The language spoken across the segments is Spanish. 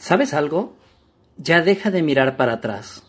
¿Sabes algo? Ya deja de mirar para atrás.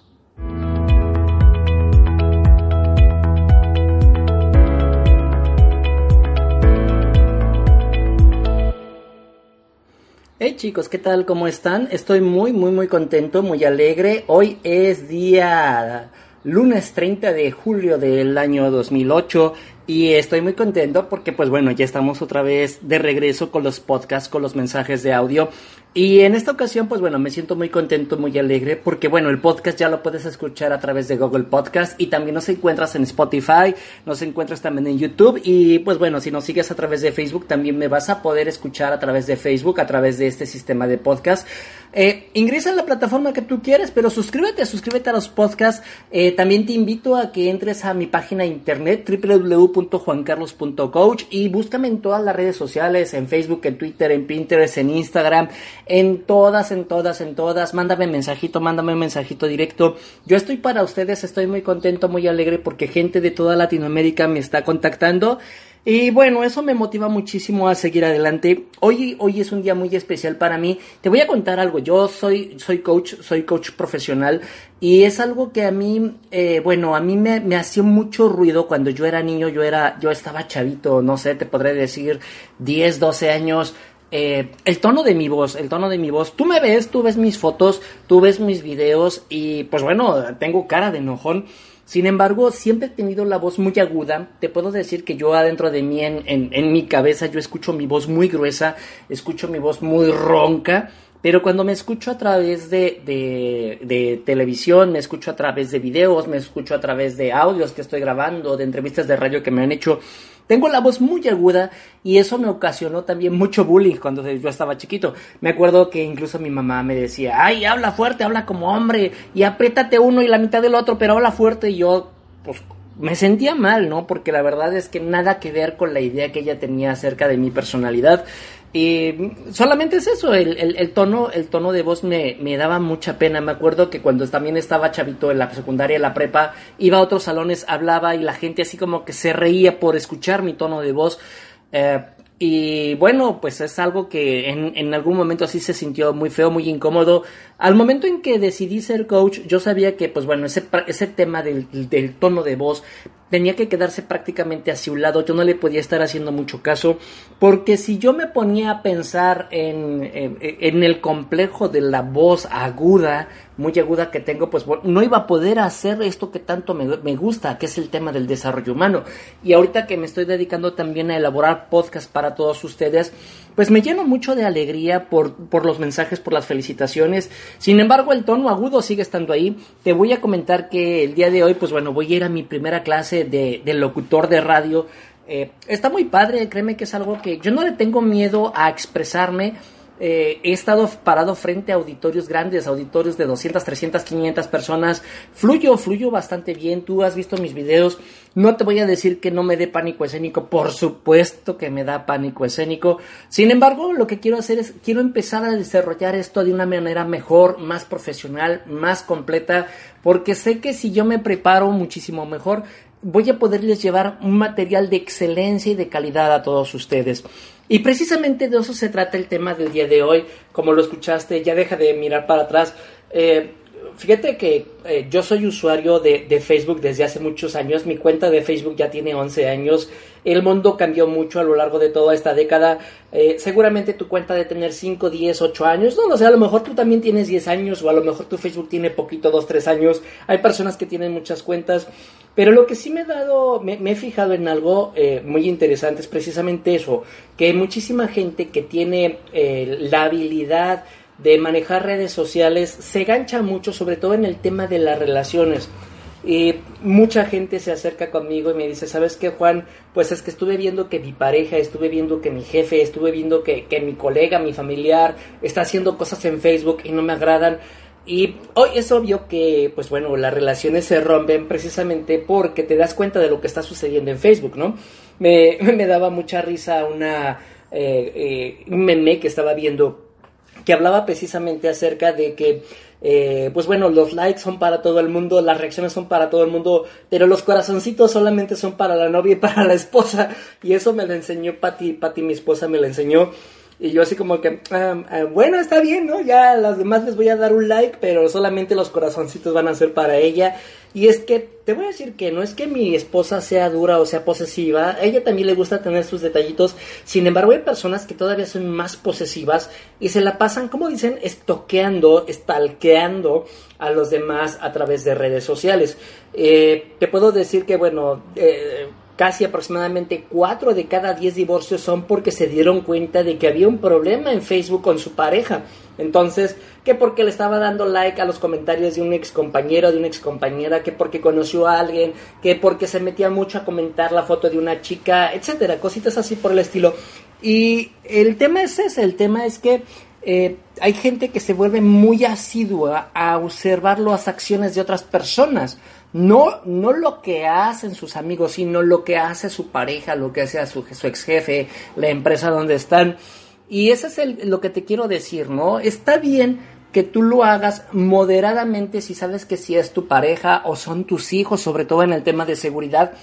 Hey chicos, ¿qué tal? ¿Cómo están? Estoy muy, muy, muy contento, muy alegre. Hoy es día lunes 30 de julio del año 2008 y estoy muy contento porque pues bueno, ya estamos otra vez de regreso con los podcasts, con los mensajes de audio. Y en esta ocasión pues bueno, me siento muy contento, muy alegre porque bueno, el podcast ya lo puedes escuchar a través de Google Podcast y también nos encuentras en Spotify, nos encuentras también en YouTube y pues bueno, si nos sigues a través de Facebook también me vas a poder escuchar a través de Facebook, a través de este sistema de podcast. Eh, ingresa en la plataforma que tú quieres, pero suscríbete, suscríbete a los podcasts. Eh, también te invito a que entres a mi página internet www.juancarlos.coach y búscame en todas las redes sociales, en Facebook, en Twitter, en Pinterest, en Instagram, en todas, en todas, en todas. Mándame un mensajito, mándame un mensajito directo. Yo estoy para ustedes, estoy muy contento, muy alegre porque gente de toda Latinoamérica me está contactando. Y bueno, eso me motiva muchísimo a seguir adelante. Hoy, hoy es un día muy especial para mí. Te voy a contar algo. Yo soy, soy coach, soy coach profesional y es algo que a mí, eh, bueno, a mí me, me hacía mucho ruido cuando yo era niño. Yo era, yo estaba chavito, no sé, te podré decir 10, 12 años. Eh, el tono de mi voz, el tono de mi voz. Tú me ves, tú ves mis fotos, tú ves mis videos y pues bueno, tengo cara de enojón. Sin embargo, siempre he tenido la voz muy aguda. Te puedo decir que yo adentro de mí, en, en, mi cabeza, yo escucho mi voz muy gruesa, escucho mi voz muy ronca. Pero cuando me escucho a través de, de, televisión, me escucho a través de videos, me escucho a través de audios que estoy grabando, de entrevistas de radio que me han hecho, tengo la voz muy aguda y eso me ocasionó también mucho bullying cuando yo estaba chiquito. Me acuerdo que incluso mi mamá me decía, ay, habla fuerte, habla como hombre y apriétate uno y la mitad del otro, pero habla fuerte y yo, pues me sentía mal, ¿no? Porque la verdad es que nada que ver con la idea que ella tenía acerca de mi personalidad. Y solamente es eso, el, el, tono, el tono de voz me, me, daba mucha pena. Me acuerdo que cuando también estaba chavito en la secundaria, en la prepa, iba a otros salones, hablaba y la gente así como que se reía por escuchar mi tono de voz. Eh, y bueno, pues es algo que en, en, algún momento así se sintió muy feo, muy incómodo. Al momento en que decidí ser coach, yo sabía que, pues bueno, ese, ese tema del, del tono de voz tenía que quedarse prácticamente hacia un lado, yo no le podía estar haciendo mucho caso, porque si yo me ponía a pensar en, en, el complejo de la voz aguda, muy aguda que tengo, pues no iba a poder hacer esto que tanto me, me, gusta, que es el tema del desarrollo humano. Y ahorita que me estoy dedicando también a elaborar podcast para todos ustedes, pues me lleno mucho de alegría por, por los mensajes, por las felicitaciones. Sin embargo, el tono agudo sigue estando ahí. Te voy a comentar que el día de hoy, pues bueno, voy a ir a mi primera clase de, locutor de radio. Eh, está muy padre, créeme que es algo que yo no le tengo miedo a expresarme eh, he estado parado frente a auditorios grandes, auditorios de 200, 300, 500 personas. Fluyo, fluyo bastante bien. Tú has visto mis videos. No te voy a decir que no me dé pánico escénico. Por supuesto que me da pánico escénico. Sin embargo, lo que quiero hacer es, quiero empezar a desarrollar esto de una manera mejor, más profesional, más completa. Porque sé que si yo me preparo muchísimo mejor, voy a poderles llevar un material de excelencia y de calidad a todos ustedes. Y precisamente de eso se trata el tema del día de hoy. Como lo escuchaste, ya deja de mirar para atrás. Eh, fíjate que eh, yo soy usuario de, Facebook desde hace muchos años. Mi cuenta de Facebook ya tiene 11 años. El mundo cambió mucho a lo largo de toda esta década. Eh, seguramente tu cuenta de tener 5, 10, 8 años. No lo sé, a lo mejor tú también tienes 10 años o a lo mejor tu Facebook tiene poquito, 2, 3 años. Hay personas que tienen muchas cuentas. Pero lo que sí me he dado, me, he fijado en algo eh, muy interesante es precisamente eso, que muchísima gente que tiene la habilidad de manejar redes sociales se gancha mucho, sobre todo en el tema de las relaciones. Y mucha gente se acerca conmigo y me dice, ¿sabes qué, Juan? Pues es que estuve viendo que mi pareja, estuve viendo que mi jefe, estuve viendo que, que mi colega, mi familiar está haciendo cosas en Facebook y no me agradan. Y hoy es obvio que, pues bueno, las relaciones se rompen precisamente porque te das cuenta de lo que está sucediendo en Facebook, ¿no? Me, me daba mucha risa una, eh, eh, meme que estaba viendo que hablaba precisamente acerca de que, eh, pues bueno, los likes son para todo el mundo, las reacciones son para todo el mundo, pero los corazoncitos solamente son para la novia y para la esposa. Y eso me lo enseñó Patti, Patti mi esposa me lo enseñó. Y yo así como que, ah, ah, bueno, está bien, ¿no? Ya a las demás les voy a dar un like, pero solamente los corazoncitos van a ser para ella. Y es que te voy a decir que no es que mi esposa sea dura o sea posesiva, a ella también le gusta tener sus detallitos. Sin embargo, hay personas que todavía son más posesivas y se la pasan, como dicen, estoqueando, estalqueando a los demás a través de redes sociales. Eh, te puedo decir que, bueno, eh, casi aproximadamente 4 de cada 10 divorcios son porque se dieron cuenta de que había un problema en Facebook con su pareja. Entonces, que porque le estaba dando like a los comentarios de un ex compañero, de una ex compañera, que porque conoció a alguien, que porque se metía mucho a comentar la foto de una chica, etcétera, cositas así por el estilo. Y el tema es ese, el tema es que eh, hay gente que se vuelve muy asidua a observar las acciones de otras personas. No, no lo que hacen sus amigos, sino lo que hace su pareja, lo que hace su, su ex jefe, la empresa donde están. Y eso es lo que te quiero decir, ¿no? Está bien que tú lo hagas moderadamente si sabes que si es tu pareja o son tus hijos, sobre todo en el tema de seguridad,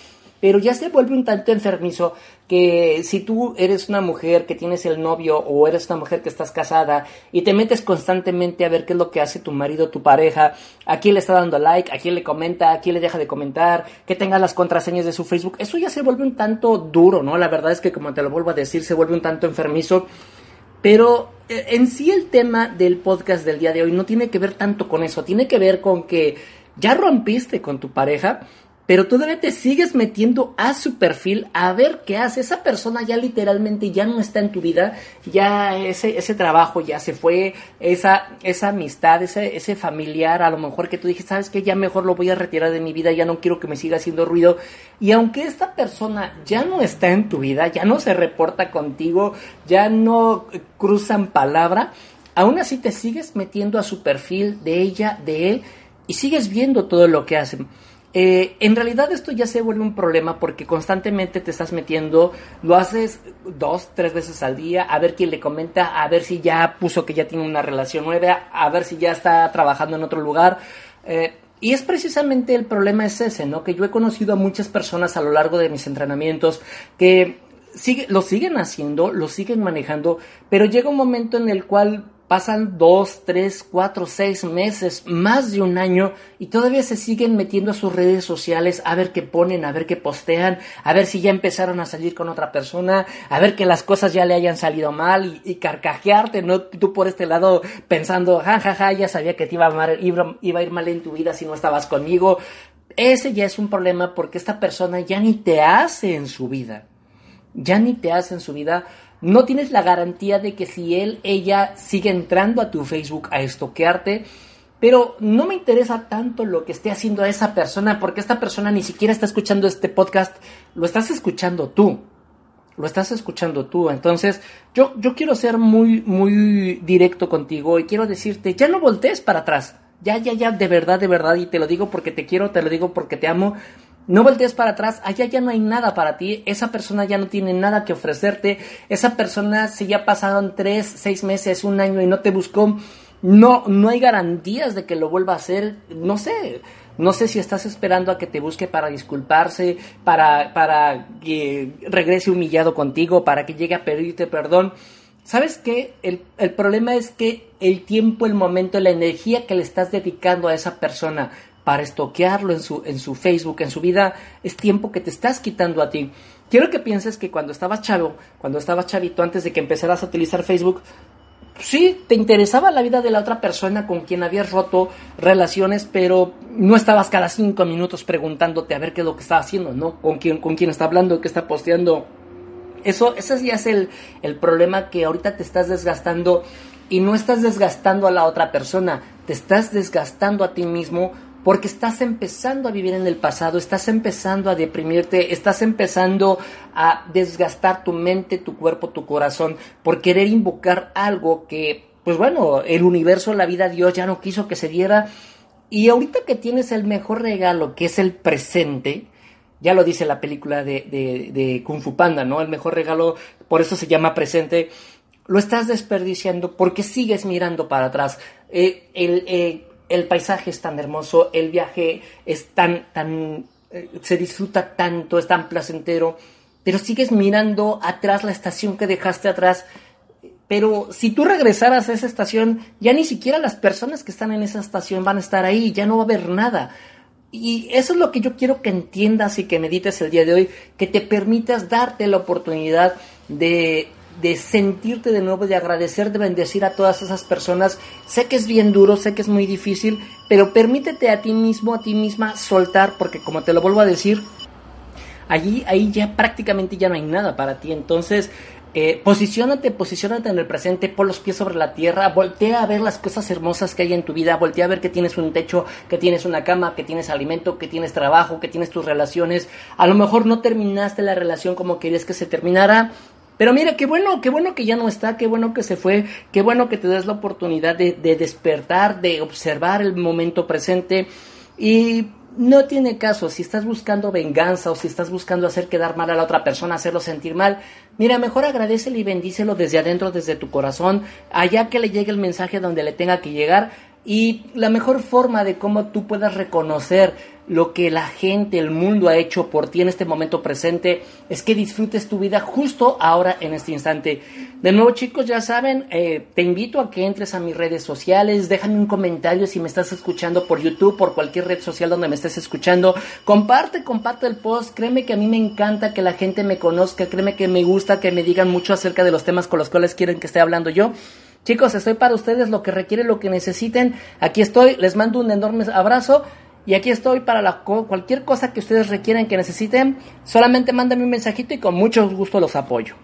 pero ya se vuelve un tanto enfermizo que si tú eres una mujer que tienes el novio o eres una mujer que estás casada y te metes constantemente a ver qué es lo que hace tu marido, tu pareja, a quién le está dando like, a quién le comenta, a quién le deja de comentar, que tenga las contraseñas de su Facebook, eso ya se vuelve un tanto duro, ¿no? La verdad es que como te lo vuelvo a decir, se vuelve un tanto enfermizo. Pero eh, en sí el tema del podcast del día de hoy no tiene que ver tanto con eso, tiene que ver con que ya rompiste con tu pareja, pero todavía te sigues metiendo a su perfil a ver qué hace. Esa persona ya literalmente ya no está en tu vida, ya ese, ese trabajo ya se fue, esa, esa amistad, ese, ese familiar, a lo mejor que tú dijiste, sabes que ya mejor lo voy a retirar de mi vida, ya no quiero que me siga haciendo ruido. Y aunque esta persona ya no está en tu vida, ya no se reporta contigo, ya no cruzan palabra, aún así te sigues metiendo a su perfil de ella, de él, y sigues viendo todo lo que hacen. Eh, en realidad esto ya se vuelve un problema porque constantemente te estás metiendo, lo haces dos, tres veces al día, a ver quién le comenta, a ver si ya puso que ya tiene una relación nueva, a ver si ya está trabajando en otro lugar. Eh, y es precisamente el problema es ese, ¿no? Que yo he conocido a muchas personas a lo largo de mis entrenamientos que sigue, lo siguen haciendo, lo siguen manejando, pero llega un momento en el cual pasan dos, tres, cuatro, seis meses, más de un año y todavía se siguen metiendo a sus redes sociales a ver qué ponen, a ver qué postean, a ver si ya empezaron a salir con otra persona, a ver que las cosas ya le hayan salido mal y, carcajearte, ¿no? Tú por este lado pensando, ja, ja, ja, ya sabía que te iba a, iba, iba a ir mal en tu vida si no estabas conmigo. Ese ya es un problema porque esta persona ya ni te hace en su vida. Ya ni te hace en su vida no tienes la garantía de que si él, ella sigue entrando a tu Facebook a estoquearte, pero no me interesa tanto lo que esté haciendo esa persona, porque esta persona ni siquiera está escuchando este podcast, lo estás escuchando tú. Lo estás escuchando tú. Entonces, yo, yo quiero ser muy, muy directo contigo y quiero decirte, ya no voltees para atrás. Ya, ya, ya, de verdad, de verdad, y te lo digo porque te quiero, te lo digo porque te amo. No voltees para atrás, allá ya no hay nada para ti, esa persona ya no tiene nada que ofrecerte, esa persona si ya pasaron tres, seis meses, un año y no te buscó, no, no hay garantías de que lo vuelva a hacer, no sé, no sé si estás esperando a que te busque para disculparse, para, para que regrese humillado contigo, para que llegue a pedirte perdón. ¿Sabes qué? El, el, problema es que el tiempo, el momento, la energía que le estás dedicando a esa persona para estoquearlo en su, en su Facebook, en su vida, es tiempo que te estás quitando a ti. Quiero que pienses que cuando estabas chavo, cuando estabas chavito, antes de que empezaras a utilizar Facebook, sí, te interesaba la vida de la otra persona con quien habías roto relaciones, pero no estabas cada cinco minutos preguntándote a ver qué es lo que está haciendo, ¿no? Con quién, con quién está hablando, qué está posteando. Eso, ese ya es el, el problema que ahorita te estás desgastando y no estás desgastando a la otra persona, te estás desgastando a ti mismo porque estás empezando a vivir en el pasado, estás empezando a deprimirte, estás empezando a desgastar tu mente, tu cuerpo, tu corazón, por querer invocar algo que, pues bueno, el universo, la vida, Dios ya no quiso que se diera. Y ahorita que tienes el mejor regalo, que es el presente, ya lo dice la película de, Kung Fu Panda, ¿no? El mejor regalo, por eso se llama presente, lo estás desperdiciando porque sigues mirando para atrás. Eh, el, eh, el paisaje es tan hermoso, el viaje es tan, tan, eh, se disfruta tanto, es tan placentero, pero sigues mirando atrás la estación que dejaste atrás Pero si tú regresaras a esa estación, ya ni siquiera las personas que están en esa estación van a estar ahí, ya no va a haber nada. Y eso es lo que yo quiero que entiendas y que medites el día de hoy, que te permitas darte la oportunidad de, de sentirte de nuevo, de agradecer, de bendecir a todas esas personas. Sé que es bien duro, sé que es muy difícil, pero permítete a ti mismo, a ti misma soltar, porque como te lo vuelvo a decir, allí, ahí ya prácticamente ya no hay nada para ti. Entonces, eh, posiciónate, posiciónate en el presente, pon los pies sobre la tierra, voltea a ver las cosas hermosas que hay en tu vida, voltea a ver que tienes un techo, que tienes una cama, que tienes alimento, que tienes trabajo, que tienes tus relaciones. A lo mejor no terminaste la relación como querías que se terminara, pero mira, qué bueno, qué bueno que ya no está, qué bueno que se fue, qué bueno que te des la oportunidad de, de despertar, de observar el momento presente y no tiene caso si estás buscando venganza o si estás buscando hacer quedar mal a la otra persona, hacerlo sentir mal. Mira, mejor agradecele y bendícelo desde adentro, desde tu corazón, allá que le llegue el mensaje donde le tenga que llegar. Y la mejor forma de cómo tú puedas reconocer lo que la gente, el mundo ha hecho por ti en este momento presente, es que disfrutes tu vida justo ahora en este instante. De nuevo chicos, ya saben, eh, te invito a que entres a mis redes sociales, déjame un comentario si me estás escuchando por YouTube, por cualquier red social donde me estés escuchando, comparte, comparte el post, créeme que a mí me encanta que la gente me conozca, créeme que me gusta que me digan mucho acerca de los temas con los cuales quieren que esté hablando yo. Chicos, estoy para ustedes lo que requiere, lo que necesiten. Aquí estoy, les mando un enorme abrazo. Y aquí estoy para la, cualquier cosa que ustedes requieran, que necesiten. Solamente mándenme un mensajito y con mucho gusto los apoyo.